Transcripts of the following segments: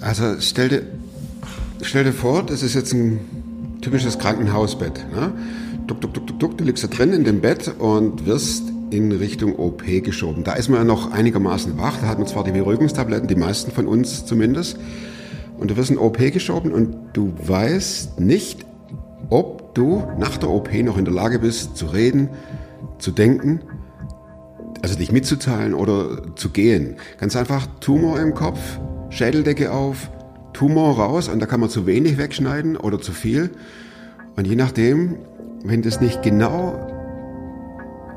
Also stell dir, stell dir vor, das ist jetzt ein typisches Krankenhausbett. Ne? Duck, duck, duck, duck, duck, du liegst da drin in dem Bett und wirst in Richtung OP geschoben. Da ist man ja noch einigermaßen wach, da hat man zwar die Beruhigungstabletten, die meisten von uns zumindest, und du wirst in OP geschoben und du weißt nicht, ob du nach der OP noch in der Lage bist zu reden, zu denken, also dich mitzuteilen oder zu gehen. Ganz einfach Tumor im Kopf, Schädeldecke auf, Tumor raus und da kann man zu wenig wegschneiden oder zu viel. Und je nachdem, wenn das nicht genau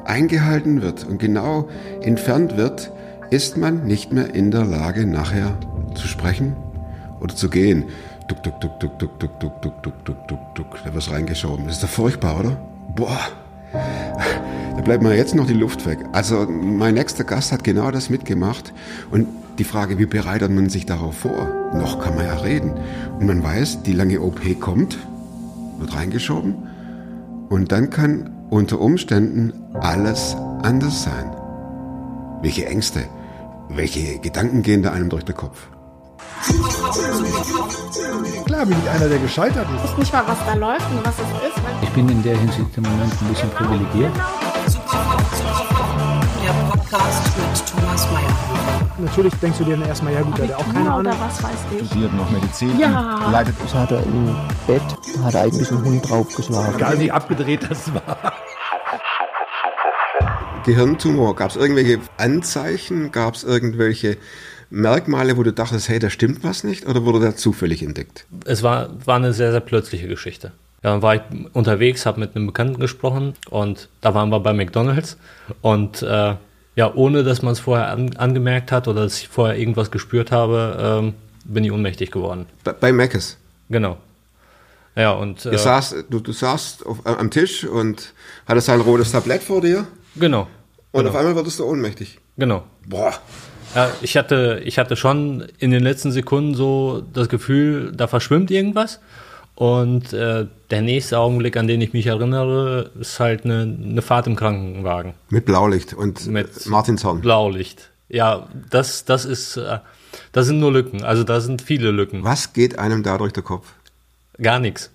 eingehalten wird und genau entfernt wird, ist man nicht mehr in der Lage, nachher zu sprechen oder zu gehen. Duck, duck, duck, duck, duck, duck, duck, duck, duck, duck, duck, duck. Da wirst reingeschoben. Das ist doch furchtbar, oder? Boah. Da bleibt mir jetzt noch die Luft weg. Also mein nächster Gast hat genau das mitgemacht. Und die Frage, wie bereitet man sich darauf vor? Noch kann man ja reden. Und man weiß, die lange OP kommt, wird reingeschoben. Und dann kann unter Umständen alles anders sein. Welche Ängste, welche Gedanken gehen da einem durch den Kopf? Klar bin ich einer, der gescheitert ist. Ich weiß nicht mal, was da läuft und was es ist. Ich bin in der Hinsicht im Moment ein bisschen privilegiert. Der Podcast mit Thomas Mayer. Natürlich denkst du dir dann erstmal, ja gut, der hat auch keine Ahnung. oder was weiß ich. studiert noch Medizin, Ja. leidet Das hat er im Bett, hat er eigentlich einen Hund draufgeschlagen. Egal wie abgedreht das war. Gehirntumor, gab es irgendwelche Anzeichen, gab es irgendwelche Merkmale, wo du dachtest, hey, da stimmt was nicht, oder wurde der zufällig entdeckt? Es war, war eine sehr, sehr plötzliche Geschichte. Ja, dann war ich unterwegs, habe mit einem Bekannten gesprochen und da waren wir bei McDonalds und äh, ja, ohne dass man es vorher an, angemerkt hat oder dass ich vorher irgendwas gespürt habe, ähm, bin ich ohnmächtig geworden. Bei, bei Meckes. Genau. Ja, und äh, saß, du, du saßt auf, am Tisch und hattest ein rotes Tablett vor dir genau. und genau. auf einmal wurdest du ohnmächtig. Genau. Boah. Ja, ich hatte, ich hatte schon in den letzten Sekunden so das Gefühl, da verschwimmt irgendwas. Und äh, der nächste Augenblick, an den ich mich erinnere, ist halt eine, eine Fahrt im Krankenwagen. Mit Blaulicht und Mit Martinshorn. Blaulicht. Ja, das, das ist, äh, das sind nur Lücken. Also da sind viele Lücken. Was geht einem da durch den Kopf? Gar nichts.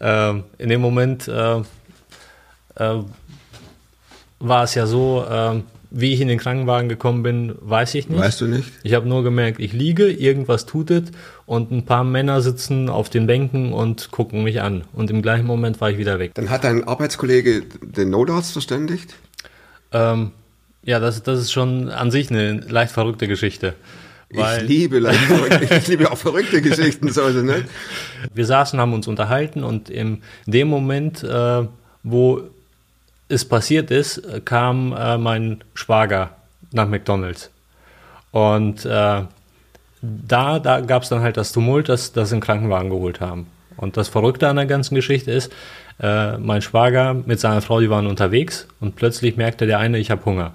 Ähm, in dem Moment äh, äh, war es ja so, äh, wie ich in den Krankenwagen gekommen bin, weiß ich nicht. Weißt du nicht? Ich habe nur gemerkt, ich liege, irgendwas tut es und ein paar Männer sitzen auf den Bänken und gucken mich an. Und im gleichen Moment war ich wieder weg. Dann hat dein Arbeitskollege den Notarzt verständigt. Ähm, ja, das, das ist schon an sich eine leicht verrückte Geschichte. ich liebe leicht verrückte, ich liebe auch verrückte Geschichten, so ist es nicht. Wir saßen, haben uns unterhalten und in dem Moment, äh, wo es passiert ist, kam äh, mein Schwager nach McDonalds. Und äh, da, da gab es dann halt das Tumult, dass das einen Krankenwagen geholt haben. Und das Verrückte an der ganzen Geschichte ist, äh, mein Schwager mit seiner Frau, die waren unterwegs und plötzlich merkte der eine, ich habe Hunger.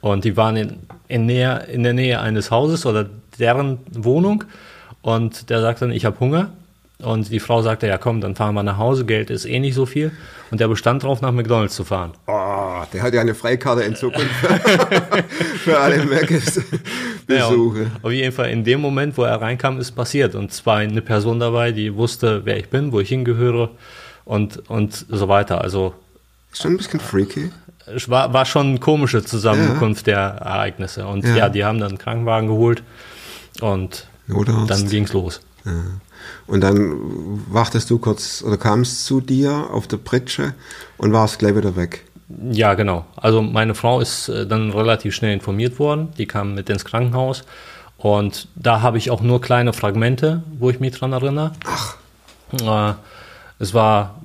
Und die waren in, in, Nähe, in der Nähe eines Hauses oder deren Wohnung. Und der sagte dann, ich habe Hunger. Und die Frau sagte, ja komm, dann fahren wir nach Hause, Geld ist eh nicht so viel. Und der bestand darauf, nach McDonalds zu fahren. Oh, der hat ja eine Freikarte in Zukunft für alle Meckes-Besuche. Ja, auf jeden Fall in dem Moment, wo er reinkam, ist passiert. Und zwar eine Person dabei, die wusste, wer ich bin, wo ich hingehöre und, und so weiter. Also Ist schon ein bisschen freaky. es war, war schon eine komische Zusammenkunft der Ereignisse. Und Ja. ja. die haben dann einen Krankenwagen geholt und Notarzt. dann ging's los. Und dann wartest du kurz oder kamst zu dir auf der Pritsche und warst gleich wieder weg. Ja, genau. Also meine Frau ist äh, dann relativ schnell informiert worden. Die kam mit ins Krankenhaus. Und da habe ich auch nur kleine Fragmente, wo ich mich dran erinnere. Ach. Äh, es war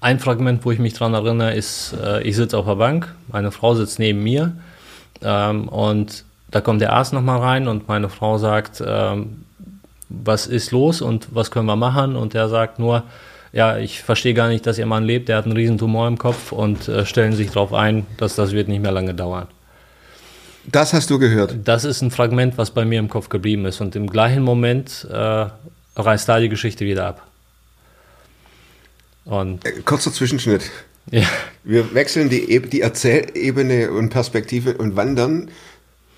ein Fragment, wo ich mich dran erinnere, ist, äh, ich sitze auf der Bank, meine Frau sitzt neben mir ähm, und da kommt der Arzt nochmal rein und meine Frau sagt, ähm, was ist los und was können wir machen? Und er sagt nur, ja, ich verstehe gar nicht, dass ihr Mann lebt, der hat einen riesen Tumor im Kopf und äh, stellen sich darauf ein, dass das wird nicht mehr lange dauern. Das hast du gehört. Das ist ein Fragment, was bei mir im Kopf geblieben ist und im gleichen Moment äh, reißt da die Geschichte wieder ab. Und Äh, Kurzer Zwischenschnitt. ja, Wir wechseln die, die Erzählebene und Perspektive und wandern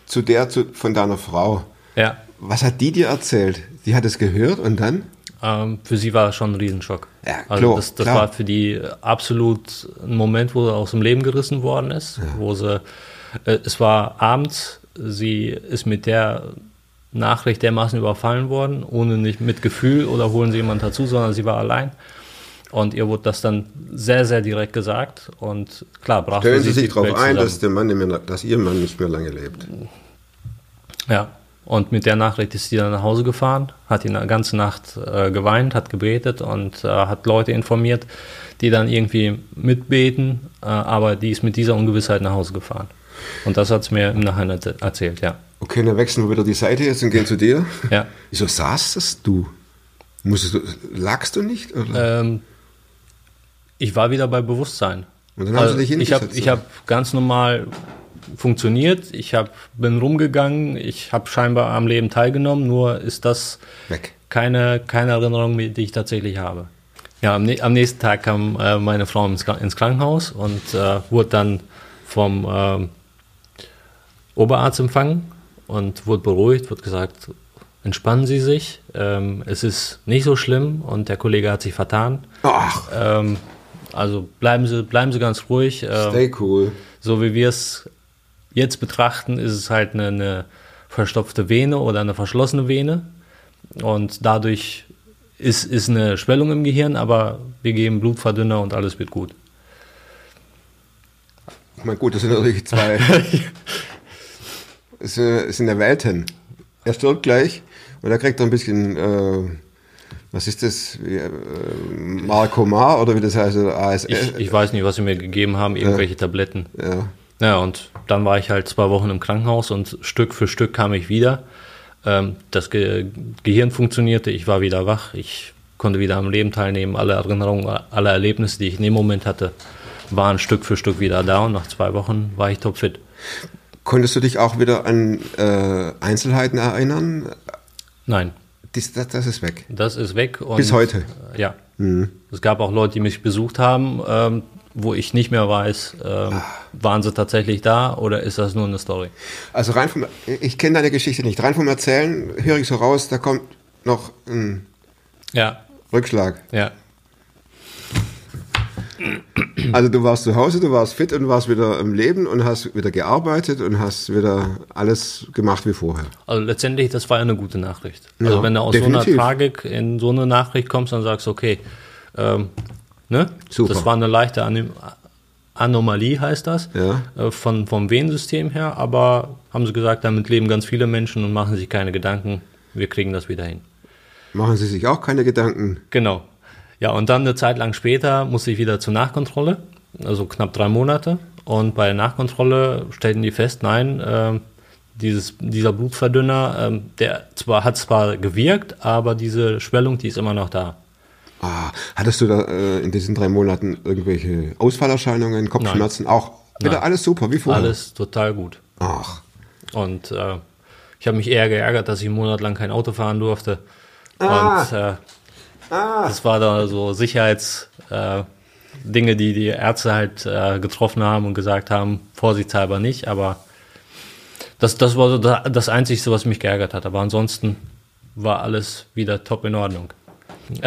zu der zu, von deiner Frau. Ja, Was hat die dir erzählt? Die hat es gehört und dann? ähm, für sie war es schon ein Riesenschock. Ja, also klar, das, das klar. war für die absolut ein Moment, wo sie aus dem Leben gerissen worden ist, wo sie, äh, es war abends, sie ist mit der Nachricht dermaßen überfallen worden, ohne nicht mit Gefühl oder holen sie jemanden dazu, sondern sie war allein. Und ihr wurde das dann sehr, sehr direkt gesagt. Und klar, brach Stellen Sie sich darauf ein, dass, der Mann nicht mehr, dass Ihr Mann nicht mehr lange lebt. Ja, und mit der Nachricht ist sie dann nach Hause gefahren, hat die ganze Nacht äh, geweint, hat gebetet und äh, hat Leute informiert, die dann irgendwie mitbeten, äh, aber die ist mit dieser Ungewissheit nach Hause gefahren. Und das hat es mir im Nachhinein erzäh- erzählt, ja. Okay, dann wechseln wir wieder die Seite jetzt und gehen zu dir. Ja, Wieso saßest du? Musstest du lagst du nicht? Ähm, ich war wieder bei Bewusstsein. Und dann haben sie dich ich habe hingesetzt, ich hab ganz normal funktioniert, ich hab, bin rumgegangen, ich habe scheinbar am Leben teilgenommen, nur ist das Weg. keine, keine Erinnerung, die ich tatsächlich habe. Ja, am, am nächsten Tag kam äh, meine Frau ins, ins Krankenhaus und äh, wurde dann vom ähm, Oberarzt empfangen und wurde beruhigt, wurde gesagt, entspannen Sie sich, ähm, es ist nicht so schlimm und der Kollege hat sich vertan. Ähm, also bleiben Sie, bleiben Sie ganz ruhig. Ähm, stay cool. so wie wir es jetzt betrachten, ist es halt eine, eine verstopfte Vene oder eine verschlossene Vene. Und dadurch ist, ist eine Schwellung im Gehirn, aber wir geben Blutverdünner und alles wird gut. Ich meine, gut, das sind natürlich zwei. es äh, es sind ja Welten. Er stirbt gleich und er kriegt ein bisschen, äh, was ist das? Wie, äh, Marcomar oder wie das heißt? ASS. Ich, ich weiß nicht, was sie mir gegeben haben, irgendwelche Tabletten. ja. Ja, und dann war ich halt zwei Wochen im Krankenhaus und Stück für Stück kam ich wieder. Ähm, das Ge Gehirn funktionierte, ich war wieder wach, ich konnte wieder am Leben teilnehmen. Alle Erinnerungen, alle Erlebnisse, die ich in dem Moment hatte, waren Stück für Stück wieder da und nach zwei Wochen war ich topfit. Konntest du dich auch wieder an äh, Einzelheiten erinnern? Nein, Dies, das, das ist weg. das ist weg. Bis heute? Ja. Es gab auch Leute, die mich besucht haben, ähm, wo ich nicht mehr weiß, ähm, waren sie tatsächlich da oder ist das nur eine Story? Also rein vom, ich kenne deine Geschichte nicht. Rein vom Erzählen höre ich so raus, da kommt noch ein Ja, Rückschlag. ja. Also du warst zu Hause, du warst fit und warst wieder im Leben und hast wieder gearbeitet und hast wieder alles gemacht wie vorher. Also letztendlich, das war ja eine gute Nachricht. Ja, also wenn du aus definitiv. so einer Tragik in so eine Nachricht kommst, dann sagst du, okay, ähm, ne? Super. Das war eine leichte Anim Anomalie, heißt das, Ja. äh, von, vom Venensystem her, aber haben sie gesagt, damit leben ganz viele Menschen und machen sich keine Gedanken, wir kriegen das wieder hin. Machen Sie sich auch keine Gedanken. Genau. Ja, und dann eine Zeit lang später musste ich wieder zur Nachkontrolle, also knapp drei Monate. Und bei der Nachkontrolle stellten die fest, nein, ähm, dieses, dieser Blutverdünner, ähm, der zwar hat zwar gewirkt, aber diese Schwellung, die ist immer noch da. Ah, hattest du da äh, in diesen drei Monaten irgendwelche Ausfallerscheinungen, Kopfschmerzen? Auch wieder Nein. alles super, wie vorher? Alles total gut. Ach, Und äh, ich habe mich eher geärgert, dass ich einen Monat lang kein Auto fahren durfte. Ah. Und äh, das war da so Sicherheits äh, die die Ärzte halt äh, getroffen haben und gesagt haben, vorsichtshalber nicht. Aber das, das war so da- das Einzige, was mich geärgert hat. Aber ansonsten war alles wieder top in Ordnung.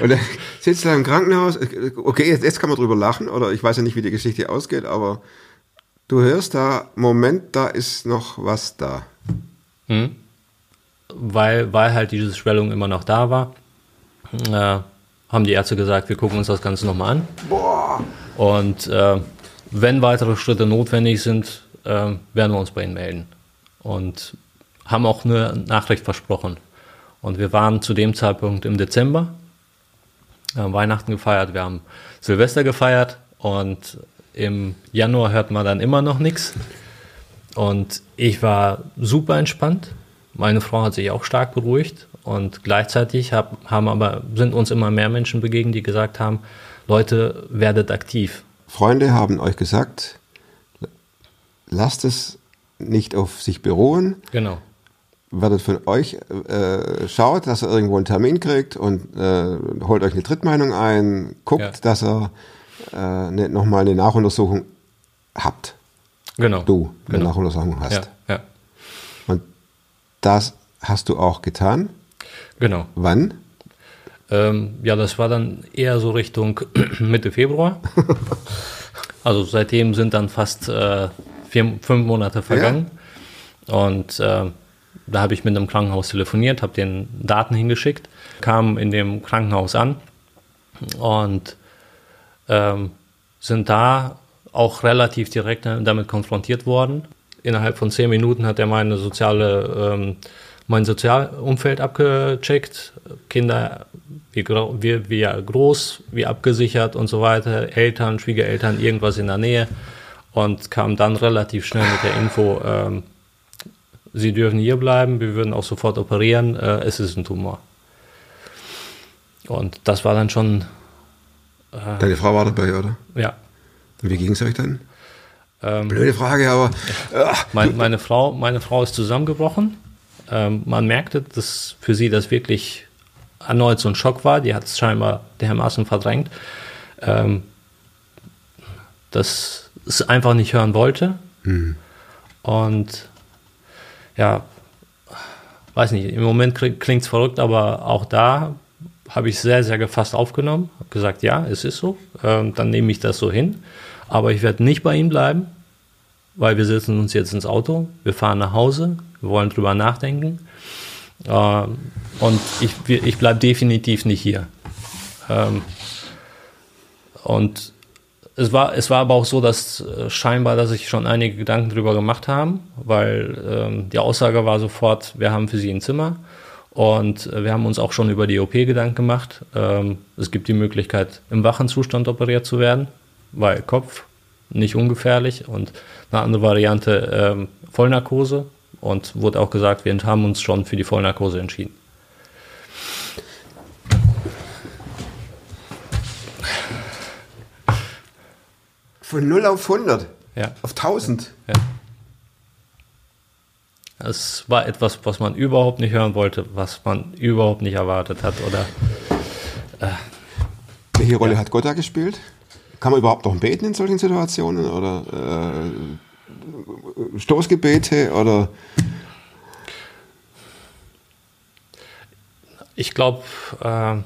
und dann sitzt du da im Krankenhaus. Okay, jetzt, jetzt kann man drüber lachen, oder ich weiß ja nicht, wie die Geschichte ausgeht, aber du hörst da, Moment, da ist noch was da. weil, weil halt diese Schwellung immer noch da war, äh, haben die Ärzte gesagt, wir gucken uns das Ganze nochmal an. Und äh, wenn weitere Schritte notwendig sind, äh, werden wir uns bei Ihnen melden. Und haben auch eine Nachricht versprochen. Und wir waren zu dem Zeitpunkt im Dezember, haben Weihnachten gefeiert, wir haben Silvester gefeiert und im Januar hört man dann immer noch nichts. Und ich war super entspannt. Meine Frau hat sich auch stark beruhigt. Und gleichzeitig hab, haben aber, sind uns immer mehr Menschen begegnet, die gesagt haben, Leute, werdet aktiv. Freunde haben euch gesagt, lasst es nicht auf sich beruhen, Genau. Werdet von euch, äh, schaut, dass er irgendwo einen Termin kriegt und äh, holt euch eine Drittmeinung ein, guckt, Ja. dass er äh, ne, nochmal eine Nachuntersuchung habt. Genau. du eine Genau. Nachuntersuchung hast. Ja, ja, Und das hast du auch getan. genau. Wann? Ähm, ja, das war dann eher so Richtung Mitte Februar. Also seitdem sind dann fast äh, vier, fünf Monate vergangen. Und äh, da habe ich mit einem Krankenhaus telefoniert, habe den Daten hingeschickt, kam in dem Krankenhaus an und ähm, sind da auch relativ direkt damit konfrontiert worden. Innerhalb von zehn Minuten hat er meine soziale, ähm, mein Sozialumfeld abgecheckt. Kinder, wie, wie, wie groß, wie abgesichert und so weiter, Eltern, Schwiegereltern, irgendwas in der Nähe. Und kam dann relativ schnell mit der Info, ähm, Sie dürfen hier bleiben, wir würden auch sofort operieren, äh, es ist ein Tumor. Und das war dann schon, Deine Frau war dabei, oder? ja, Und wie ging es euch dann? ähm, Blöde Frage, aber ah, Mein, meine, Frau, meine Frau ist zusammengebrochen. Ähm, man merkte, dass für sie das wirklich erneut so ein Schock war. Die hat es scheinbar dermaßen verdrängt, ähm, dass es einfach nicht hören wollte. Und ja, weiß nicht, im Moment klingt es verrückt, aber auch da habe ich sehr, sehr gefasst aufgenommen. Habe gesagt, ja, es ist so. Ähm, dann nehme ich das so hin. Aber ich werde nicht bei ihm bleiben weil wir setzen uns jetzt ins Auto, wir fahren nach Hause, wir wollen drüber nachdenken. Ähm, und ich, ich bleibe definitiv nicht hier. Ähm, und es war, es war aber auch so, dass äh, scheinbar, dass sich schon einige Gedanken drüber gemacht haben, weil ähm, die Aussage war sofort, wir haben für sie ein Zimmer. Und äh, wir haben uns auch schon über die OP Gedanken gemacht. Ähm, es gibt die Möglichkeit, im wachen Zustand operiert zu werden, weil Kopf nicht ungefährlich und eine andere Variante ähm, Vollnarkose und wurde auch gesagt, wir haben uns schon für die Vollnarkose entschieden. Von 0 auf 100, Ja. auf 1000. Es war etwas, was man überhaupt nicht hören wollte, was man überhaupt nicht erwartet hat oder Welche Rolle hat Gott da gespielt? Kann man überhaupt noch beten in solchen Situationen? Oder äh, Stoßgebete? Oder ich glaube, äh,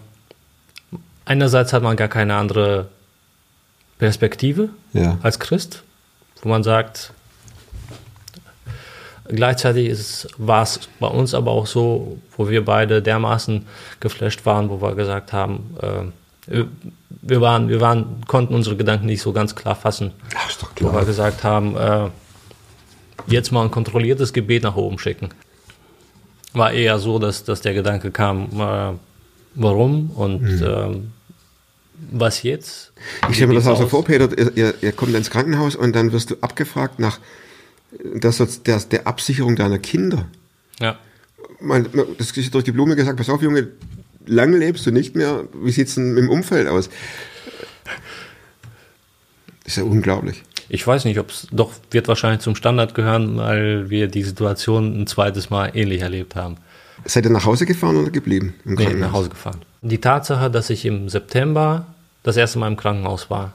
einerseits hat man gar keine andere Perspektive Ja. als Christ, wo man sagt, gleichzeitig ist, war es bei uns aber auch so, wo wir beide dermaßen geflasht waren, wo wir gesagt haben, äh, wir waren, wir waren, konnten unsere Gedanken nicht so ganz klar fassen, Ach, doch wo wir klar. gesagt haben, äh, jetzt mal ein kontrolliertes Gebet nach oben schicken. War eher so, dass, dass der Gedanke kam, äh, warum und ähm, was jetzt? Ich stelle mir das auch so vor? Peter, ihr, ihr, kommt ins Krankenhaus und dann wirst du abgefragt nach der, Soz- der, Absicherung deiner Kinder. Ja. Man, das ist durch die Blume gesagt, pass auf, Junge, lang lebst du nicht mehr. Wie sieht's denn im Umfeld aus? ist ja unglaublich. Ich weiß nicht, ob es doch wird wahrscheinlich zum Standard gehören, weil wir die Situation ein zweites Mal ähnlich erlebt haben. Seid ihr nach Hause gefahren oder geblieben? Im Nee, nach Hause gefahren. Die Tatsache, dass ich im September das erste Mal im Krankenhaus war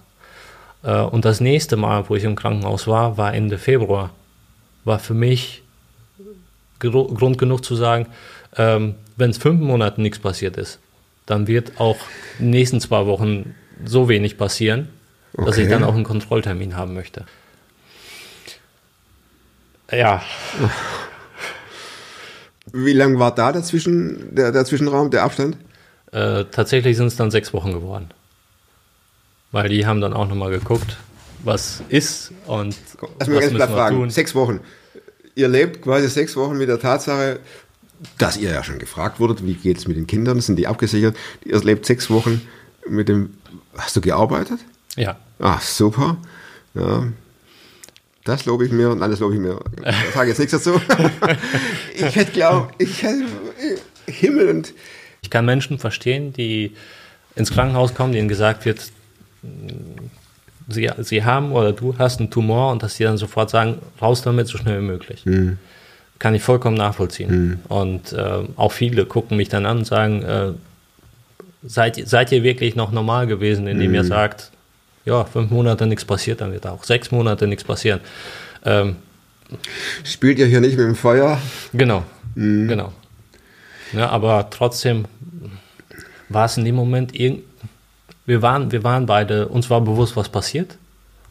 äh, und das nächste Mal, wo ich im Krankenhaus war, war Ende Februar, war für mich Grund genug zu sagen, ähm, wenn es fünf Monate nichts passiert ist, dann wird auch in den nächsten zwei Wochen so wenig passieren, dass ich Okay. dann auch einen Kontrolltermin haben möchte. Ja, Wie lang war da dazwischen, der, der Zwischenraum, der Abstand? Äh, tatsächlich sind es dann sechs Wochen geworden. Weil die haben dann auch nochmal geguckt, was ist und Lass mich was müssen wir fragen. tun. Sechs Wochen. Ihr lebt quasi sechs Wochen mit der Tatsache, dass ihr ja schon gefragt wurdet, wie geht es mit den Kindern, sind die abgesichert? Ihr lebt sechs Wochen mit dem. Hast du gearbeitet? Ja, Ah, super. Ja. Das lobe ich mir und alles lobe ich mir. Ich sage jetzt nichts dazu. ich hätte glaubt, ich hätte Himmel und ich kann Menschen verstehen, die ins Krankenhaus kommen, denen gesagt wird, sie, sie haben oder du hast einen Tumor und dass sie dann sofort sagen, raus damit so schnell wie möglich. Kann ich vollkommen nachvollziehen. Und äh, auch viele gucken mich dann an und sagen, äh, seid, seid ihr wirklich noch normal gewesen, indem ihr sagt, ja, fünf Monate nichts passiert, dann wird auch sechs Monate nichts passieren. Ähm, Spielt ihr hier nicht mit dem Feuer? Genau, genau. Ja, aber trotzdem war es in dem Moment irgend wir waren, wir waren beide, uns war bewusst, was passiert.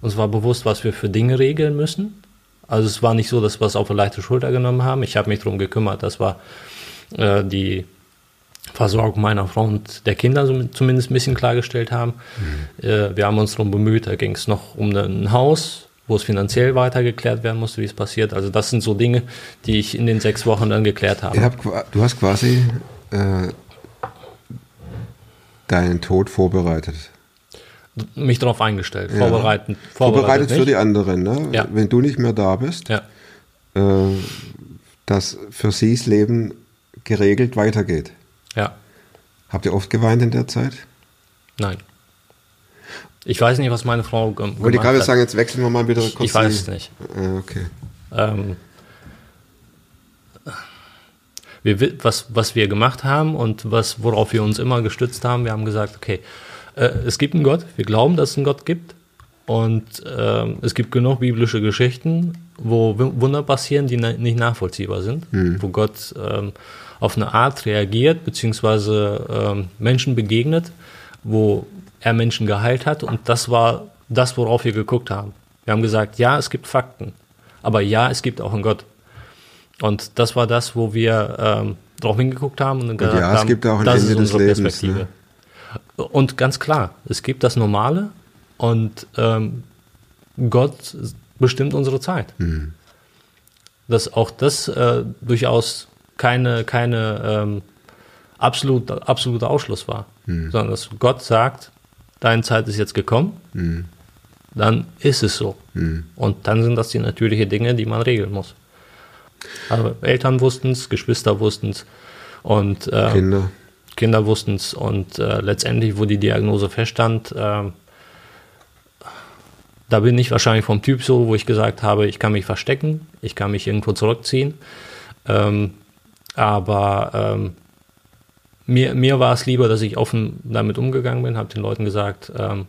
Uns war bewusst, was wir für Dinge regeln müssen. Also es war nicht so, dass wir es auf eine leichte Schulter genommen haben. Ich habe mich darum gekümmert, dass wir äh, die Versorgung meiner Frau und der Kinder so- zumindest ein bisschen klargestellt haben. Äh, wir haben uns darum bemüht, da ging es noch um ein Haus, wo es finanziell weiter geklärt werden musste, wie es passiert. Also das sind so Dinge, die ich in den sechs Wochen dann geklärt habe. Qua- du hast quasi äh, deinen Tod vorbereitet. Mich darauf eingestellt, Ja. vorbereiten, Vorbereitet für nicht. die anderen, ne? Ja. Wenn du nicht mehr da bist, Ja, äh, dass für sie das Leben geregelt weitergeht. ja, Habt ihr oft geweint in der Zeit? nein. Ich weiß nicht, was meine Frau gem Wollte ich gemacht gerade hat. sagen, jetzt wechseln wir mal wieder kurz. ich weiß es nicht. Äh, okay. Ähm, wir, wi- was, was wir gemacht haben und was, worauf wir uns immer gestützt haben, wir haben gesagt, okay, äh, es gibt einen Gott, wir glauben, dass es einen Gott gibt und ähm, es gibt genug biblische Geschichten, wo Wunder passieren, die na nicht nachvollziehbar sind, wo Gott ähm, auf eine Art reagiert, beziehungsweise ähm, Menschen begegnet, wo er Menschen geheilt hat und das war das, worauf wir geguckt haben. Wir haben gesagt, ja, es gibt Fakten, aber ja, es gibt auch einen Gott. Und das war das, wo wir ähm, drauf hingeguckt haben und, gesagt ja, es haben, gibt auch ein das Ende ist unsere Lebens, Perspektive. ne? Und ganz klar, es gibt das Normale und ähm, Gott bestimmt unsere Zeit. Mhm. Dass auch das äh, durchaus keine, keine ähm, absolut, absoluter Ausschluss war, Mhm. sondern dass Gott sagt, deine Zeit ist jetzt gekommen, Mhm. dann ist es so. Und dann sind das die natürlichen Dinge, die man regeln muss. Aber Eltern wussten es, Geschwister wussten es und äh, Kinder. Kinder wussten es und äh, letztendlich, wo die Diagnose feststand, ähm, da bin ich wahrscheinlich vom Typ so, wo ich gesagt habe, ich kann mich verstecken, ich kann mich irgendwo zurückziehen. Ähm, aber ähm, mir, mir war es lieber, dass ich offen damit umgegangen bin, habe den Leuten gesagt, ähm,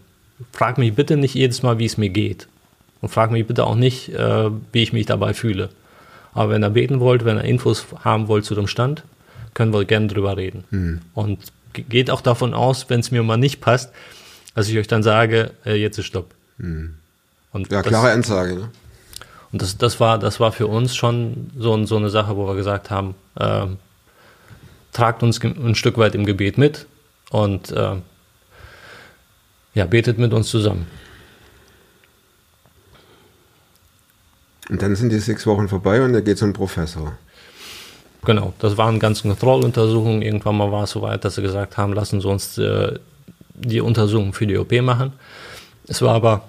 frag mich bitte nicht jedes Mal, wie es mir geht. Und frag mich bitte auch nicht, äh, wie ich mich dabei fühle. Aber wenn ihr beten wollt, wenn ihr Infos haben wollt zu dem Stand, können wir gerne drüber reden. Und ge- geht auch davon aus, wenn es mir mal nicht passt, dass ich euch dann sage, äh, jetzt ist Stopp. Und Ja, klare Ansage. Ne? und das, das, war, das war für uns schon so, so eine Sache, wo wir gesagt haben, ähm, tragt uns ein Stück weit im Gebet mit und ähm, ja, betet mit uns zusammen. Und dann sind die sechs Wochen vorbei und er geht zum Professor. Genau, das waren ganze Kontrolluntersuchungen. Irgendwann mal war es soweit, dass sie gesagt haben, lassen Sie uns äh, die Untersuchung für die OP machen. Es war aber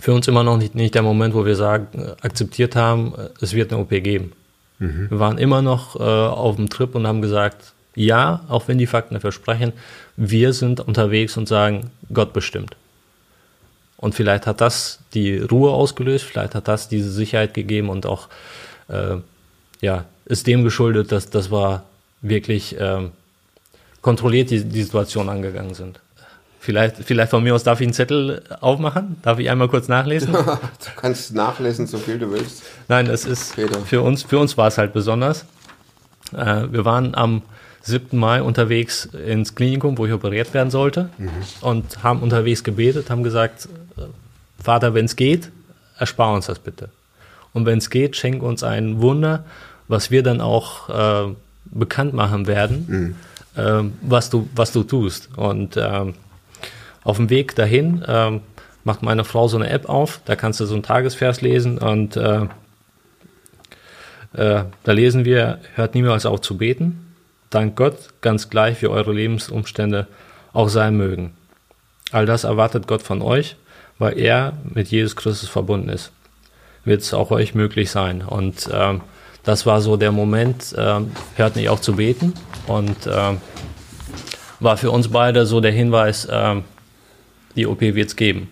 für uns immer noch nicht, nicht der Moment, wo wir sagen, äh, akzeptiert haben, äh, es wird eine OP geben. Wir waren immer noch äh, auf dem Trip und haben gesagt, ja, auch wenn die Fakten dafür sprechen, wir sind unterwegs und sagen, Gott bestimmt. Und vielleicht hat das die Ruhe ausgelöst, vielleicht hat das diese Sicherheit gegeben und auch äh, ja, ist dem geschuldet, dass, dass wir wirklich ähm, kontrolliert die, die Situation angegangen sind. Vielleicht, vielleicht von mir aus darf ich einen Zettel aufmachen? Darf ich einmal kurz nachlesen? Du kannst nachlesen, so viel du willst. Nein, es ist Peter. für uns, für uns war es halt besonders. Äh, wir waren am 7. Mai unterwegs ins Klinikum, wo ich operiert werden sollte und haben unterwegs gebetet, haben gesagt, äh, Vater, wenn es geht, erspar uns das bitte. Und wenn es geht, schenk uns ein Wunder, was wir dann auch äh, bekannt machen werden, ähm, was, du, was du tust. Und ähm, auf dem Weg dahin ähm, macht meine Frau so eine App auf, da kannst du so einen Tagesvers lesen und äh, äh, da lesen wir, hört niemals auf zu beten, dank Gott, ganz gleich wie eure Lebensumstände auch sein mögen. All das erwartet Gott von euch, weil er mit Jesus Christus verbunden ist. Wird es auch euch möglich sein. Und ähm, das war so der Moment, ähm, hört nicht auf zu beten und ähm, war für uns beide so der Hinweis, ähm, die OP wird es geben.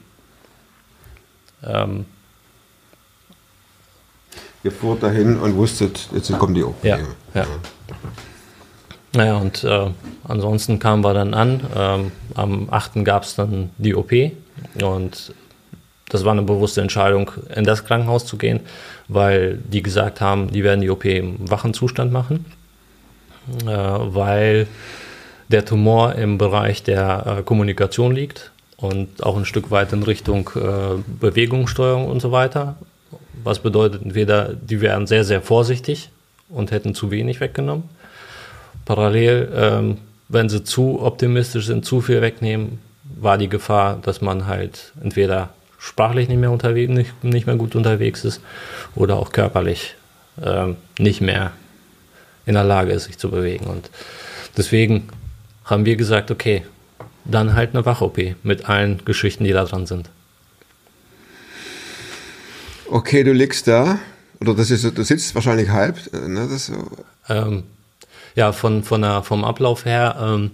Ähm, Ihr fuhrt dahin und wusstet, jetzt kommt die OP. Ja, ja. Naja, und äh, ansonsten kamen wir dann an. Ähm, am 8. gab es dann die OP und das war eine bewusste Entscheidung, in das Krankenhaus zu gehen, weil die gesagt haben, die werden die OP im wachen Zustand machen, äh, weil der Tumor im Bereich der äh, Kommunikation liegt und auch ein Stück weit in Richtung äh, Bewegungssteuerung und so weiter. Was bedeutet entweder, die wären sehr, sehr vorsichtig und hätten zu wenig weggenommen. Parallel, ähm, wenn sie zu optimistisch sind, zu viel wegnehmen, war die Gefahr, dass man halt entweder sprachlich nicht mehr unterwegs, nicht, nicht mehr gut unterwegs ist oder auch körperlich ähm, nicht mehr in der Lage ist, sich zu bewegen. Und deswegen haben wir gesagt, okay, dann halt eine Wach-OP mit allen Geschichten, die da dran sind. Okay, du liegst da, oder das ist, du sitzt wahrscheinlich halb, äh, ne, das so. Ähm, ja, von, von der, vom Ablauf her, ähm,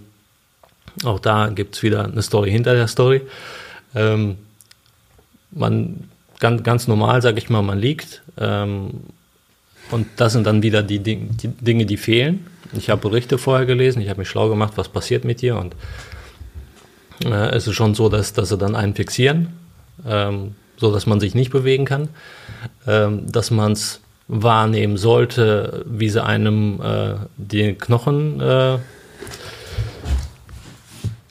auch da gibt es wieder eine Story hinter der Story. Ähm, man ganz, ganz normal, sage ich mal, man liegt. Ähm, und das sind dann wieder die, Ding, die Dinge, die fehlen. Ich habe Berichte vorher gelesen, ich habe mich schlau gemacht, was passiert mit dir. Und äh, es ist schon so, dass, dass sie dann einen fixieren, ähm, so man sich nicht bewegen kann, ähm, dass man es wahrnehmen sollte, wie sie einem äh, den Knochen äh,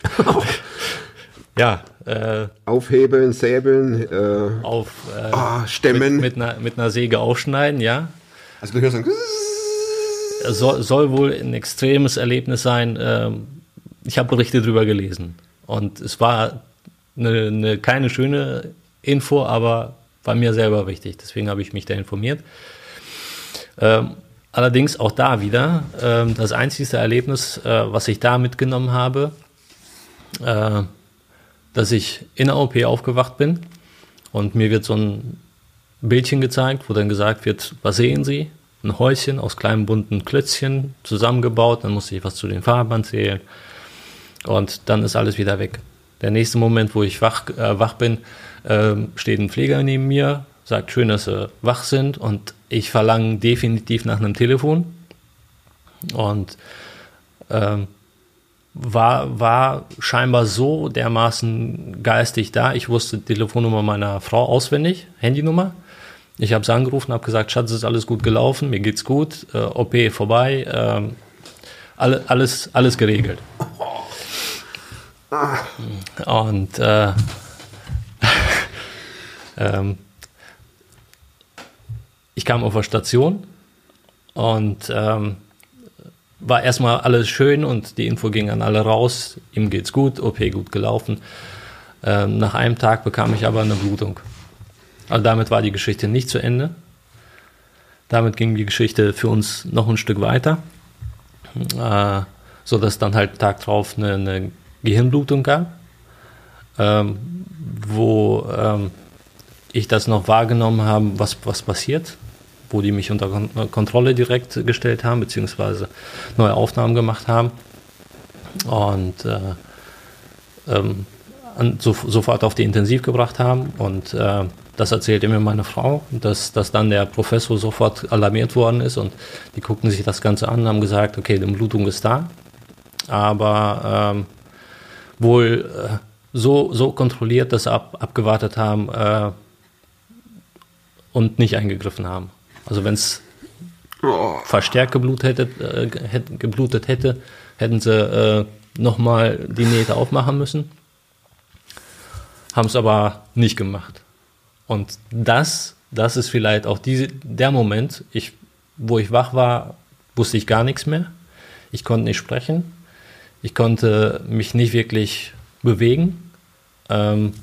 ja, äh, Aufhebeln, säbeln, äh, auf äh, ah, stemmen. Mit, mit, einer, mit einer Säge aufschneiden, ja. also du hörst dann, Soll, soll wohl ein extremes Erlebnis sein. Ähm, ich habe Berichte drüber gelesen. Und es war eine, eine, keine schöne Info, aber war mir selber wichtig. Deswegen habe ich mich da informiert. Ähm, allerdings auch da wieder, ähm, das einzige Erlebnis, äh, was ich da mitgenommen habe, äh, dass ich in der OP aufgewacht bin und mir wird so ein Bildchen gezeigt, wo dann gesagt wird, was sehen Sie? Ein Häuschen aus kleinen bunten Klötzchen zusammengebaut, dann musste ich was zu den Farben erzählen und dann ist alles wieder weg. Der nächste Moment, wo ich wach, äh, wach bin, äh, steht ein Pfleger neben mir, sagt schön, dass sie wach sind und ich verlange definitiv nach einem Telefon und ähm, war, war scheinbar so dermaßen geistig da. Ich wusste die Telefonnummer meiner Frau auswendig, Handynummer. Ich habe sie angerufen, habe gesagt, Schatz, ist alles gut gelaufen, mir geht's gut, äh, OP vorbei, äh, alle, alles, alles geregelt. Und äh, ähm, ich kam auf der Station und ähm, war erstmal alles schön und die Info ging an alle raus. Ihm geht's gut, OP gut gelaufen. Ähm, nach einem Tag bekam ich aber eine Blutung. Also damit war die Geschichte nicht zu Ende. Damit ging die Geschichte für uns noch ein Stück weiter, äh, so dass dann halt Tag drauf eine, eine Gehirnblutung gab, ähm, wo ähm, ich das noch wahrgenommen habe, was, was passiert wo die mich unter Kontrolle direkt gestellt haben, beziehungsweise neue Aufnahmen gemacht haben. Und äh, ähm, so, sofort auf die Intensiv gebracht haben. Und äh, das erzählte mir meine Frau, dass, dass dann der Professor sofort alarmiert worden ist und die guckten sich das Ganze an und haben gesagt, okay, die Blutung ist da, aber ähm, wohl äh, so, so kontrolliert, dass sie ab, abgewartet haben äh, und nicht eingegriffen haben. Also wenn es verstärkt geblutet hätte, äh, geblutet hätte, hätten sie äh, nochmal die Nähte aufmachen müssen. Haben es aber nicht gemacht. Und das, das ist vielleicht auch diese, der Moment, ich, wo ich wach war, wusste ich gar nichts mehr. Ich konnte nicht sprechen. Ich konnte mich nicht wirklich bewegen. Ähm,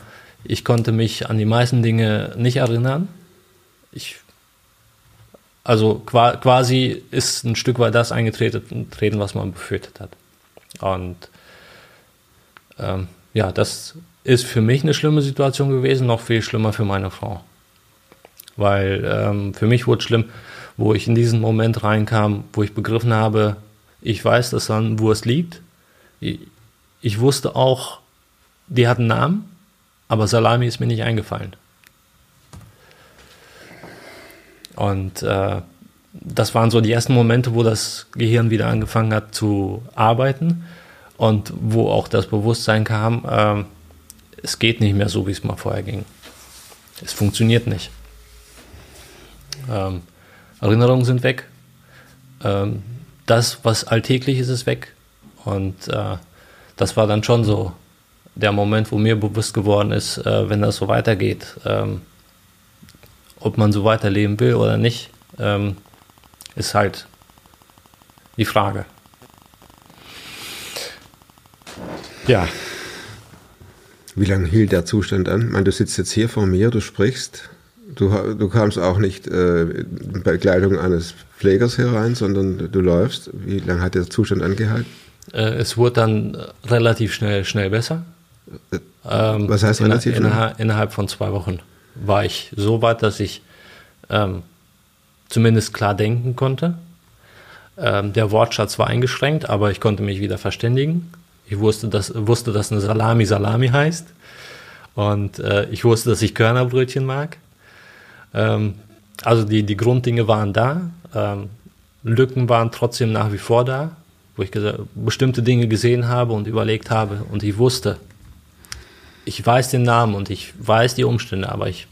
ich konnte mich an die meisten Dinge nicht erinnern. Ich also quasi ist ein Stück weit das eingetreten, was man befürchtet hat. Und ähm, ja, das ist für mich eine schlimme Situation gewesen, noch viel schlimmer für meine Frau. Weil ähm, für mich wurde es schlimm, wo ich in diesen Moment reinkam, wo ich begriffen habe, ich weiß, dass dann Wurst liegt. Ich, ich wusste auch, die hat einen Namen, aber Salami ist mir nicht eingefallen. Und äh, das waren so die ersten Momente, wo das Gehirn wieder angefangen hat zu arbeiten und wo auch das Bewusstsein kam, äh, es geht nicht mehr so, wie es mal vorher ging. Es funktioniert nicht. Ähm, Erinnerungen sind weg. Ähm, das, was alltäglich ist, ist weg. Und äh, das war dann schon so der Moment, wo mir bewusst geworden ist, äh, wenn das so weitergeht, ähm, ob man so weiterleben will oder nicht, ähm, ist halt die Frage. Ja, Wie lange hielt der Zustand an? Ich meine, du sitzt jetzt hier vor mir, du sprichst. Du, du kamst auch nicht äh, in Begleitung eines Pflegers herein, sondern du läufst. Wie lange hat der Zustand angehalten? äh, es wurde dann äh, relativ schnell, schnell besser. Ähm, Was heißt inner- relativ schnell? innerhalb, innerhalb von zwei Wochen war ich so weit, dass ich ähm, zumindest klar denken konnte. Ähm, der Wortschatz war eingeschränkt, aber ich konnte mich wieder verständigen. Ich wusste, dass, wusste, dass eine Salami Salami heißt. Und äh, ich wusste, dass ich Körnerbrötchen mag. Ähm, also die, die Grunddinge waren da. Ähm, Lücken waren trotzdem nach wie vor da, wo ich bestimmte Dinge gesehen habe und überlegt habe und ich wusste, ich weiß den Namen und ich weiß die Umstände, aber ich,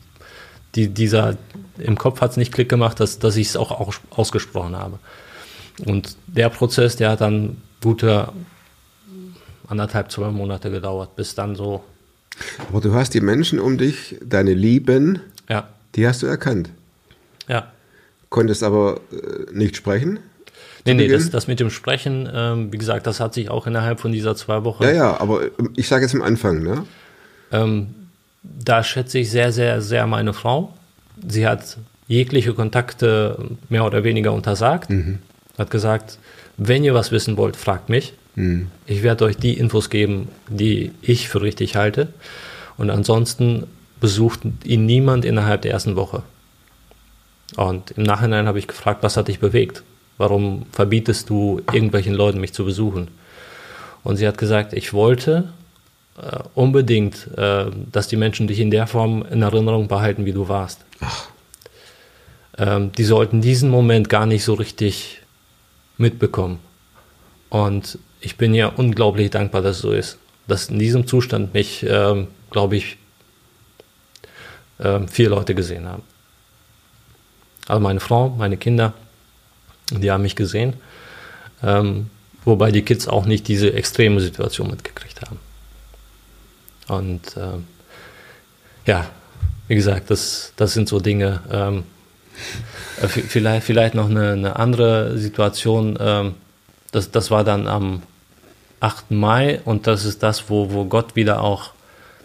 die, dieser, im Kopf hat es nicht Klick gemacht, dass, dass ich es auch aus, ausgesprochen habe. Und der Prozess, der hat dann gute anderthalb, zwei Monate gedauert, bis dann so, Aber du hast die Menschen um dich, deine Lieben, ja, die hast du erkannt. ja. Konntest aber äh, nicht sprechen. Nee, nee, das, das mit dem Sprechen, ähm, wie gesagt, das hat sich auch innerhalb von dieser zwei Wochen Ja, ja, aber ähm, ich sage jetzt am Anfang, ne? Ähm, da schätze ich sehr, sehr, sehr meine Frau. Sie hat jegliche Kontakte mehr oder weniger untersagt. Hat gesagt, wenn ihr was wissen wollt, fragt mich. Ich werde euch die Infos geben, die ich für richtig halte. Und ansonsten besucht ihn niemand innerhalb der ersten Woche. Und im Nachhinein habe ich gefragt, was hat dich bewegt? Warum verbietest du irgendwelchen Leuten, mich zu besuchen? Und sie hat gesagt, ich wollte äh, unbedingt, äh, dass die Menschen dich in der Form in Erinnerung behalten, wie du warst. Ähm, die sollten diesen Moment gar nicht so richtig mitbekommen. Und ich bin ja unglaublich dankbar, dass es so ist. Dass in diesem Zustand mich, ähm, glaube ich, ähm, vier Leute gesehen haben. Also meine Frau, meine Kinder, die haben mich gesehen. Ähm, wobei die Kids auch nicht diese extreme Situation mitgekriegt haben. Und ähm, ja, wie gesagt, das, das sind so Dinge. Ähm, äh, vielleicht, vielleicht noch eine, eine andere Situation. Ähm, das, das war dann am 8. Mai und das ist das, wo, wo Gott wieder auch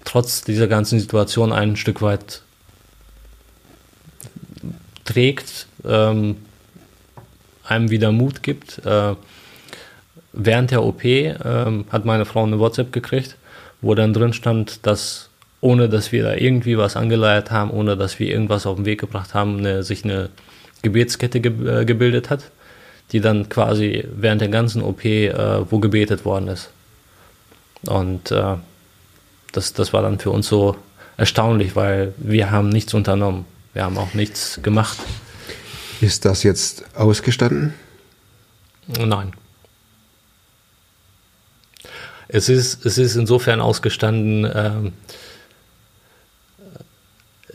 trotz dieser ganzen Situation ein Stück weit trägt, ähm, einem wieder Mut gibt. Äh, während der OP ähm, hat meine Frau eine WhatsApp gekriegt, wo dann drin stand, dass ohne dass wir da irgendwie was angeleiert haben, ohne dass wir irgendwas auf den Weg gebracht haben, eine, sich eine Gebetskette ge äh, gebildet hat, die dann quasi während der ganzen OP, äh, wo gebetet worden ist. Und äh, das, das war dann für uns so erstaunlich, weil wir haben nichts unternommen. Wir haben auch nichts gemacht. Ist das jetzt ausgestanden? Nein. Es ist, es ist insofern ausgestanden, ähm,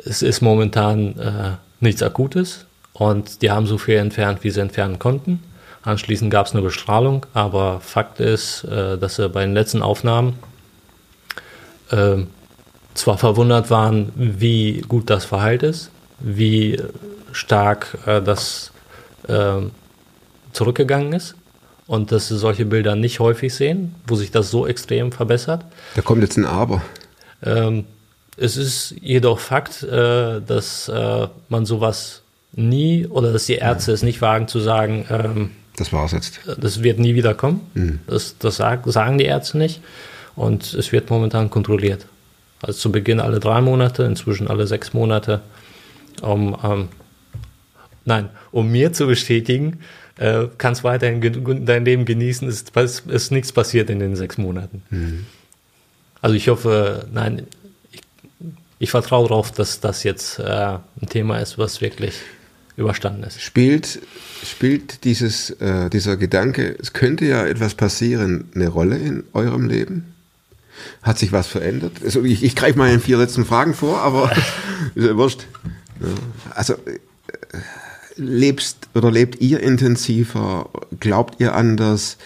es ist momentan äh, nichts Akutes und die haben so viel entfernt, wie sie entfernen konnten. Anschließend gab es eine Bestrahlung, aber Fakt ist, äh, dass sie bei den letzten Aufnahmen äh, zwar verwundert waren, wie gut das verheilt ist, wie stark äh, das äh, zurückgegangen ist und dass sie solche Bilder nicht häufig sehen, wo sich das so extrem verbessert. Da kommt jetzt ein Aber. Ähm, es ist jedoch Fakt, äh, dass äh, man sowas nie oder dass die Ärzte es nicht wagen zu sagen, ähm, Das war's jetzt. das wird nie wieder kommen. Das, das sag, sagen die Ärzte nicht. Und es wird momentan kontrolliert. Also zu Beginn alle drei Monate, inzwischen alle sechs Monate, um, ähm, nein, um mir zu bestätigen, äh, kannst weiterhin dein Leben genießen, ist, ist, nichts passiert in den sechs Monaten. Also ich hoffe, nein, ich, ich vertraue darauf, dass das jetzt äh, ein Thema ist, was wirklich überstanden ist. Spielt, spielt dieses, äh, dieser Gedanke, es könnte ja etwas passieren, eine Rolle in eurem Leben? Hat sich was verändert? Also ich, ich greife mal in vier letzten Fragen vor, aber ist ja wurscht. Ja. Also äh, lebst oder lebt ihr intensiver? Glaubt ihr anders?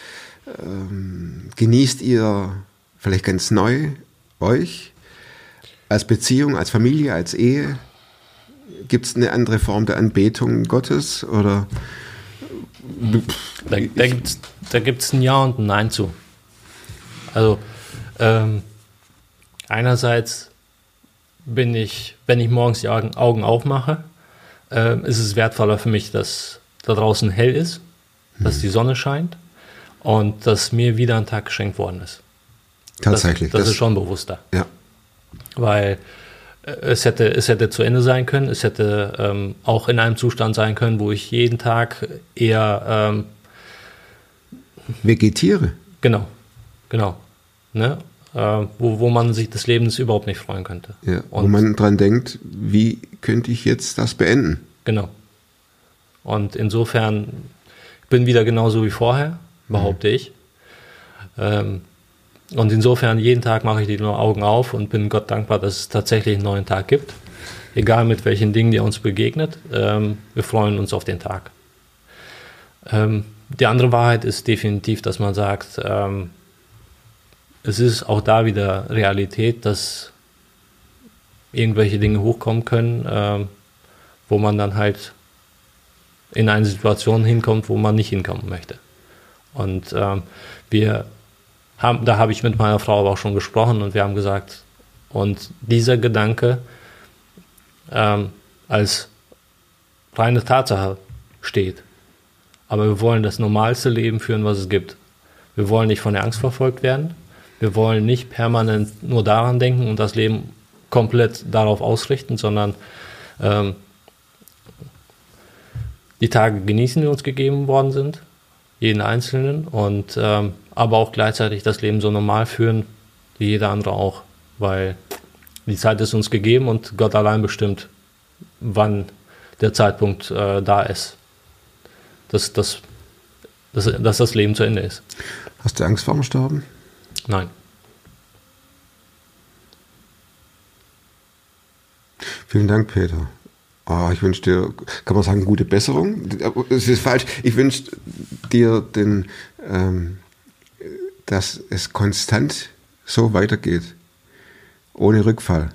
Ähm, genießt ihr vielleicht ganz neu euch als Beziehung, als Familie, als Ehe? Gibt es eine andere Form der Anbetung Gottes oder? Da, da gibt es da gibt's ein Ja und ein Nein zu. Also ähm, einerseits bin ich, wenn ich morgens die Augen, Augen aufmache, äh, ist es wertvoller für mich, dass da draußen hell ist, dass die Sonne scheint und dass mir wieder ein Tag geschenkt worden ist. Tatsächlich. Das, das, ist schon bewusster. Ja. Weil äh, es hätte, es hätte zu Ende sein können, es hätte ähm, auch in einem Zustand sein können, wo ich jeden Tag eher ähm, Vegetiere. Genau, genau. Ne? Äh, wo, wo man sich des Lebens überhaupt nicht freuen könnte. Ja, wo Und- man dran denkt, wie könnte ich jetzt das beenden? Genau. Und insofern ich bin wieder genauso wie vorher, behaupte ich. Ähm, und insofern jeden Tag mache ich die Augen auf und bin Gott dankbar, dass es tatsächlich einen neuen Tag gibt. Egal mit welchen Dingen, die uns begegnet, ähm, wir freuen uns auf den Tag. Ähm, die andere Wahrheit ist definitiv, dass man sagt, ähm, es ist auch da wieder Realität, dass irgendwelche Dinge hochkommen können, ähm, wo man dann halt in eine Situation hinkommt, wo man nicht hinkommen möchte. Und ähm, wir haben, da habe ich mit meiner Frau aber auch schon gesprochen und wir haben gesagt, und dieser Gedanke ähm, als reine Tatsache steht. Aber wir wollen das normalste Leben führen, was es gibt. Wir wollen nicht von der Angst verfolgt werden. Wir wollen nicht permanent nur daran denken und das Leben komplett darauf ausrichten, sondern ähm, die Tage genießen, die uns gegeben worden sind, jeden einzelnen, und ähm, aber auch gleichzeitig das Leben so normal führen wie jeder andere auch, weil die Zeit ist uns gegeben und Gott allein bestimmt, wann der Zeitpunkt äh, da ist, dass, dass, dass, dass das Leben zu Ende ist. Hast du Angst vorm Sterben? Nein. Vielen Dank, Peter. Ah, ich wünsche dir, kann man sagen, gute Besserung? Es ist falsch. Ich wünsche dir, den, ähm, dass es konstant so weitergeht. Ohne Rückfall.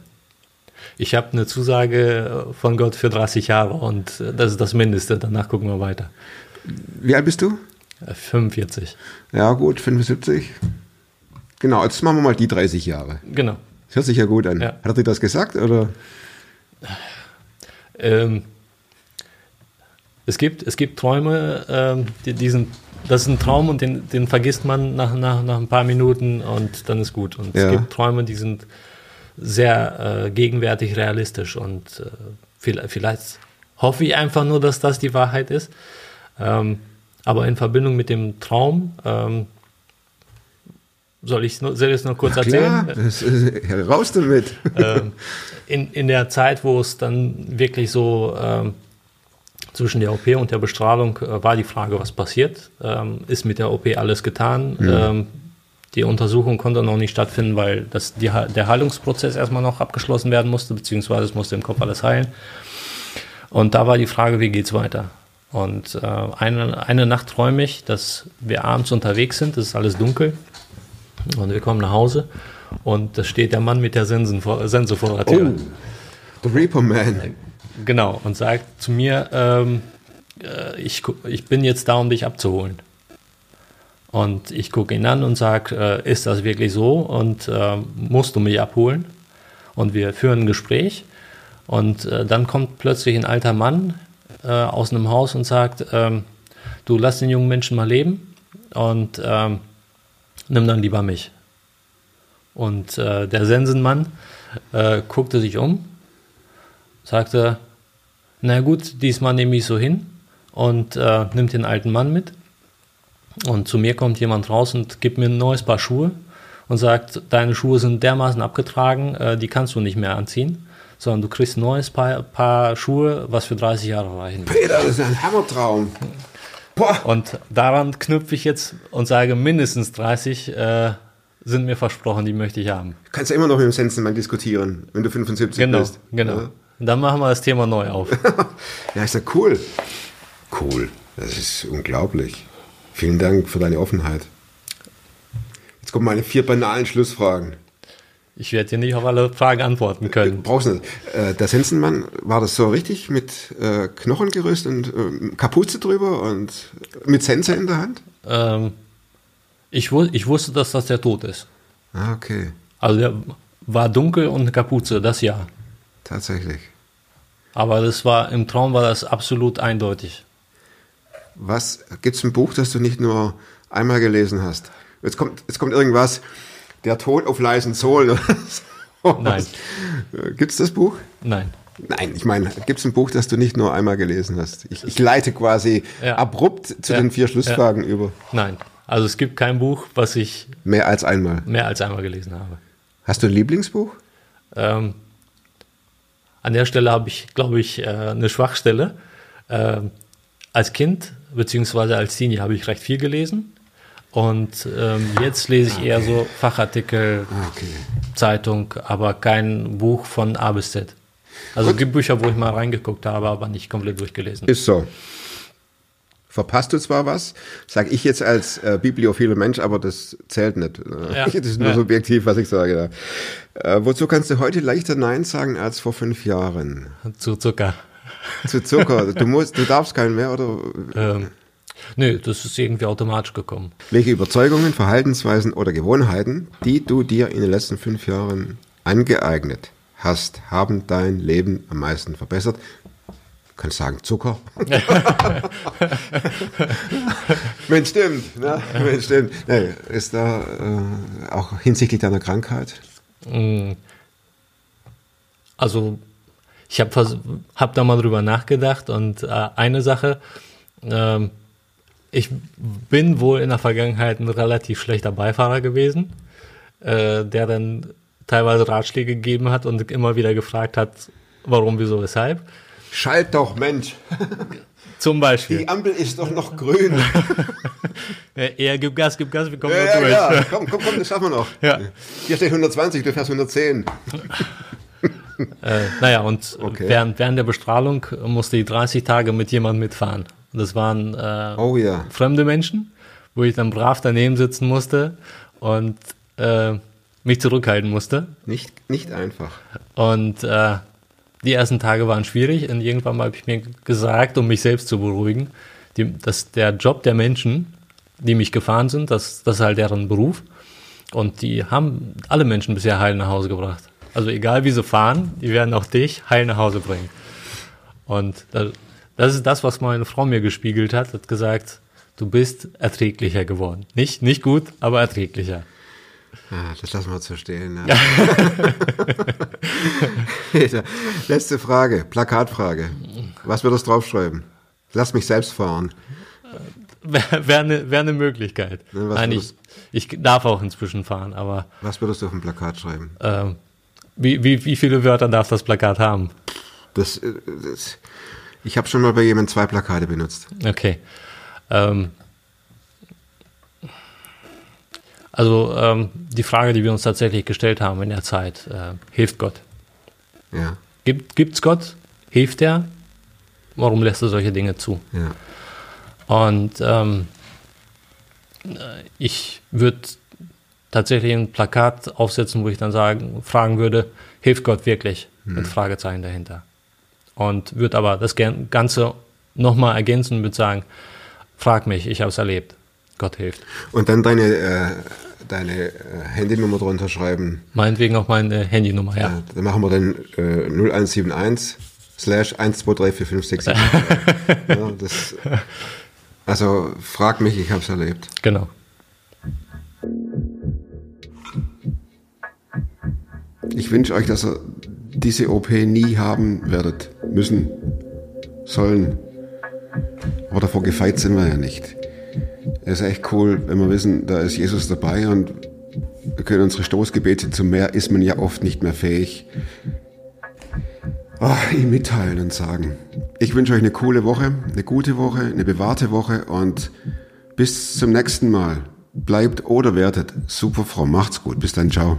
Ich habe eine Zusage von Gott für 30 Jahre und das ist das Mindeste. Danach gucken wir weiter. Wie alt bist du? Äh, 45. Ja, gut, 75. Genau, jetzt machen wir mal die 30 Jahre. Genau. Das hört sich ja gut an. Ja. Hat er dir das gesagt? Oder? Ähm, es, gibt, es gibt Träume, ähm, die, die sind, das ist ein Traum und den, den vergisst man nach, nach, nach ein paar Minuten und dann ist gut. Und Ja. es gibt Träume, die sind sehr äh, gegenwärtig realistisch und äh, vielleicht, vielleicht hoffe ich einfach nur, dass das die Wahrheit ist. Ähm, aber in Verbindung mit dem Traum, ähm, soll ich soll es noch kurz erzählen? Klar, das ist, ja, raus damit. ähm, in, in der Zeit, wo es dann wirklich so ähm, zwischen der OP und der Bestrahlung äh, war die Frage, was passiert. Ähm, ist mit der OP alles getan? Ähm, die Untersuchung konnte noch nicht stattfinden, weil das, die, der Heilungsprozess erstmal noch abgeschlossen werden musste, beziehungsweise es musste im Kopf alles heilen. Und da war die Frage, wie geht's weiter? Und äh, eine, eine Nacht träume ich, dass wir abends unterwegs sind, es ist alles dunkel und wir kommen nach Hause und da steht der Mann mit der Sensen vor, Sense vor der Tür. Oh, The Reaper Man. Genau, und sagt zu mir, ähm, äh, ich, ich bin jetzt da, um dich abzuholen. Und ich gucke ihn an und sage, äh, ist das wirklich so? Und äh, musst du mich abholen? Und wir führen ein Gespräch. Und äh, dann kommt plötzlich ein alter Mann äh, aus einem Haus und sagt, ähm, du lass den jungen Menschen mal leben und ähm, nimm dann lieber mich. Und äh, der Sensenmann äh, guckte sich um, sagte, na gut, diesmal nehme ich so hin und äh, nimmt den alten Mann mit. Und zu mir kommt jemand raus und gibt mir ein neues Paar Schuhe und sagt, deine Schuhe sind dermaßen abgetragen, äh, die kannst du nicht mehr anziehen, sondern du kriegst ein neues Paar, Paar Schuhe, was für 30 Jahre reichen. Peter, das ist ein Hammertraum. Boah. Und daran knüpfe ich jetzt und sage mindestens 30 äh, sind mir versprochen, die möchte ich haben. Du kannst ja immer noch mit dem Sensenmann diskutieren, wenn du 75 Genau, bist. genau. Ja. Dann machen wir das Thema neu auf. Ja, ist ja cool. Cool. Das ist unglaublich. Vielen Dank für deine Offenheit. Jetzt kommen meine vier banalen Schlussfragen. Ich werde dir nicht auf alle Fragen antworten können. Brauchst du nicht. Äh, der Sensenmann, war das so richtig mit äh, Knochengerüst und äh, Kapuze drüber und mit Sense in der Hand? Ähm, ich, wu ich wusste, dass das der Tod ist. Ah, okay. Also der war dunkel und eine Kapuze, das ja. Tatsächlich. Aber das war im Traum war das absolut eindeutig. Was gibt's ein Buch, das du nicht nur einmal gelesen hast? Jetzt kommt, jetzt kommt irgendwas. Der Tod auf leisen Sohlen. Nein. Äh, Gibt's das Buch? Nein. Nein, ich meine, gibt's ein Buch, das du nicht nur einmal gelesen hast? Ich, ich leite quasi Ja. abrupt zu Ja. den vier Schlussfragen über. Nein. Also es gibt kein Buch, was ich Mehr als einmal. mehr als einmal gelesen habe. Hast du ein Lieblingsbuch? Ähm, an der Stelle habe ich, glaube ich, äh, eine Schwachstelle. Ähm, als Kind beziehungsweise als Teenie habe ich recht viel gelesen. Und ähm, jetzt lese ich eher so Fachartikel, Ah, okay. Zeitung, aber kein Buch von A bis Z. Also es gibt Bücher, wo ich mal reingeguckt habe, aber nicht komplett durchgelesen. Ist so. Verpasst du zwar was, sage ich jetzt als äh, bibliophiler Mensch, aber das zählt nicht. Ja. Das ist nur Ja. subjektiv, was ich sage. Äh, wozu kannst du heute leichter Nein sagen als vor fünf Jahren? Zu Zucker. Zu Zucker. du musst, du darfst keinen mehr oder Ähm, nö, das ist irgendwie automatisch gekommen. welche Überzeugungen, Verhaltensweisen oder Gewohnheiten, die du dir in den letzten fünf Jahren angeeignet hast, haben dein Leben am meisten verbessert? Du kannst sagen Zucker. Mensch, stimmt. Ne? Mensch, stimmt. Nee, ist da äh, auch hinsichtlich deiner Krankheit? Mm. Also, ich habe hab da mal drüber nachgedacht und äh, eine Sache, ähm, ich bin wohl in der Vergangenheit ein relativ schlechter Beifahrer gewesen, äh, der dann teilweise Ratschläge gegeben hat und immer wieder gefragt hat, warum, wieso, weshalb. Schalt doch, Mensch. Zum Beispiel. Die Ampel ist doch noch grün. Eher gib Gas, gib Gas, wir kommen ja, da durch. ja, ja. Komm, komm, komm, das schaffen wir noch. Ja. Hier steht 120, du fährst 110. Äh, naja, und Okay. während, während der Bestrahlung musste ich 30 Tage mit jemandem mitfahren. Und Das waren äh, Oh ja. fremde Menschen, wo ich dann brav daneben sitzen musste und äh, mich zurückhalten musste. Nicht, nicht einfach. Und äh, die ersten Tage waren schwierig und irgendwann habe ich mir gesagt, um mich selbst zu beruhigen, die, dass der Job der Menschen, die mich gefahren sind, das, das ist halt deren Beruf. Und die haben alle Menschen bisher heil nach Hause gebracht. Also egal wie sie fahren, die werden auch dich heil nach Hause bringen. Und das, ist das, was meine Frau mir gespiegelt hat, hat gesagt, du bist erträglicher geworden. Nicht, nicht gut, aber erträglicher. Ah, das lassen wir jetzt so stehen. Ja. Letzte Frage, Plakatfrage. Was würdest du draufschreiben? Lass mich selbst fahren. Wäre wär eine wär ne Möglichkeit. Ja, was Nein, ich, ich darf auch inzwischen fahren, aber Was würdest du auf dem Plakat schreiben? ähm, wie, wie, wie viele Wörter darf das Plakat haben? Das, äh, das, ich habe schon mal bei jemandem zwei Plakate benutzt. Okay. Ähm, also ähm, die Frage, die wir uns tatsächlich gestellt haben in der Zeit, äh, hilft Gott? Ja, Gibt, gibt's Gott? Hilft er? Warum lässt er solche Dinge zu? ja. Und ähm, äh, ich würde tatsächlich ein Plakat aufsetzen, wo ich dann sagen, fragen würde, hilft Gott wirklich? Mit Fragezeichen dahinter. Und würde aber das Gan- Ganze nochmal ergänzen und würde sagen, frag mich, ich habe es erlebt. Gott hilft. Und dann deine, äh, deine äh, Handynummer drunter schreiben. Meinetwegen auch meine Handynummer, ja. Ja, dann machen wir dann äh, 0171 slash 1234567. ja, das, also frag mich, ich habe es erlebt. Genau. Ich wünsche euch, dass ihr diese OP nie haben werdet, müssen, sollen. Aber davor gefeit sind wir ja nicht. Es ist echt cool, wenn wir wissen, da ist Jesus dabei und wir können unsere Stoßgebete zum Meer, ist man ja oft nicht mehr fähig, oh, ihm mitteilen und sagen. Ich wünsche euch eine coole Woche, eine gute Woche, eine bewahrte Woche und bis zum nächsten Mal. bleibt oder wertet. Super, Frau, macht's gut. Bis dann, ciao.